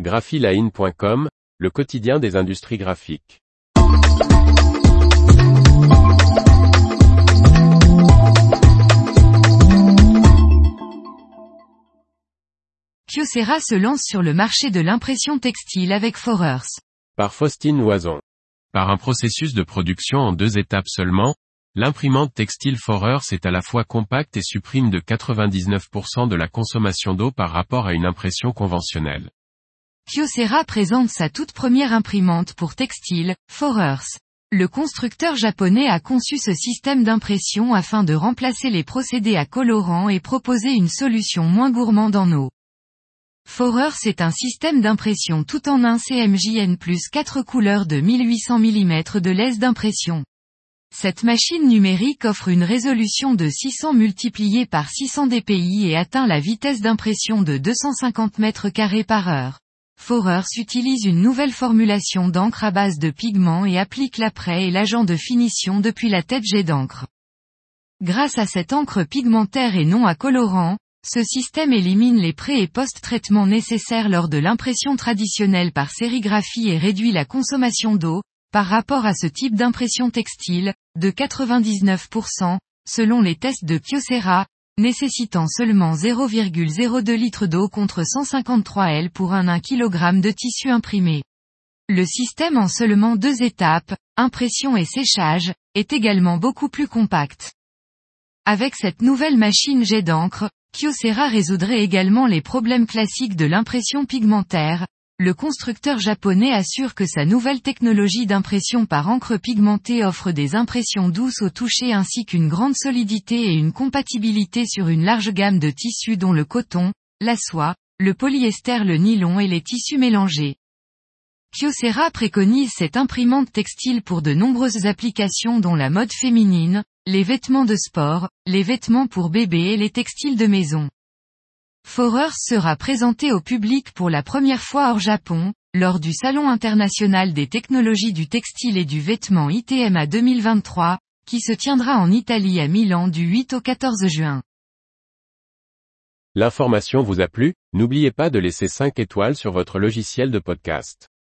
graphiline.com, le quotidien des industries graphiques. Kyocera se lance sur le marché de l'impression textile avec Forers. Par Faustine Loison. Par un processus de production en deux étapes seulement, l'imprimante textile Forers est à la fois compacte et supprime de 99% de la consommation d'eau par rapport à une impression conventionnelle. Kyocera présente sa toute première imprimante pour textile, Forers. Le constructeur japonais a conçu ce système d'impression afin de remplacer les procédés à colorant et proposer une solution moins gourmande en eau. Forers est un système d'impression tout en un CMJN plus 4 couleurs de 1800 mm de laisse d'impression. Cette machine numérique offre une résolution de 600 multiplié par 600 dpi et atteint la vitesse d'impression de 250 m2 par heure. Forers utilise une nouvelle formulation d'encre à base de pigments et applique l'après et l'agent de finition depuis la tête jet d'encre. Grâce à cette encre pigmentaire et non à colorant, ce système élimine les pré- et post-traitements nécessaires lors de l'impression traditionnelle par sérigraphie et réduit la consommation d'eau, par rapport à ce type d'impression textile, de 99%, selon les tests de Kyocera, nécessitant seulement 0,02 litres d'eau contre 153 L pour un 1 kg de tissu imprimé. Le système en seulement deux étapes, impression et séchage, est également beaucoup plus compact. Avec cette nouvelle machine jet d'encre, Kyocera résoudrait également les problèmes classiques de l'impression pigmentaire. Le constructeur japonais assure que sa nouvelle technologie d'impression par encre pigmentée offre des impressions douces au toucher ainsi qu'une grande solidité et une compatibilité sur une large gamme de tissus dont le coton, la soie, le polyester, le nylon et les tissus mélangés. Kyocera préconise cette imprimante textile pour de nombreuses applications dont la mode féminine, les vêtements de sport, les vêtements pour bébés et les textiles de maison. Forers sera présenté au public pour la première fois hors Japon, lors du Salon international des technologies du textile et du vêtement ITMA 2023, qui se tiendra en Italie à Milan du 8 au 14 juin. L'information vous a plu, n'oubliez pas de laisser 5 étoiles sur votre logiciel de podcast.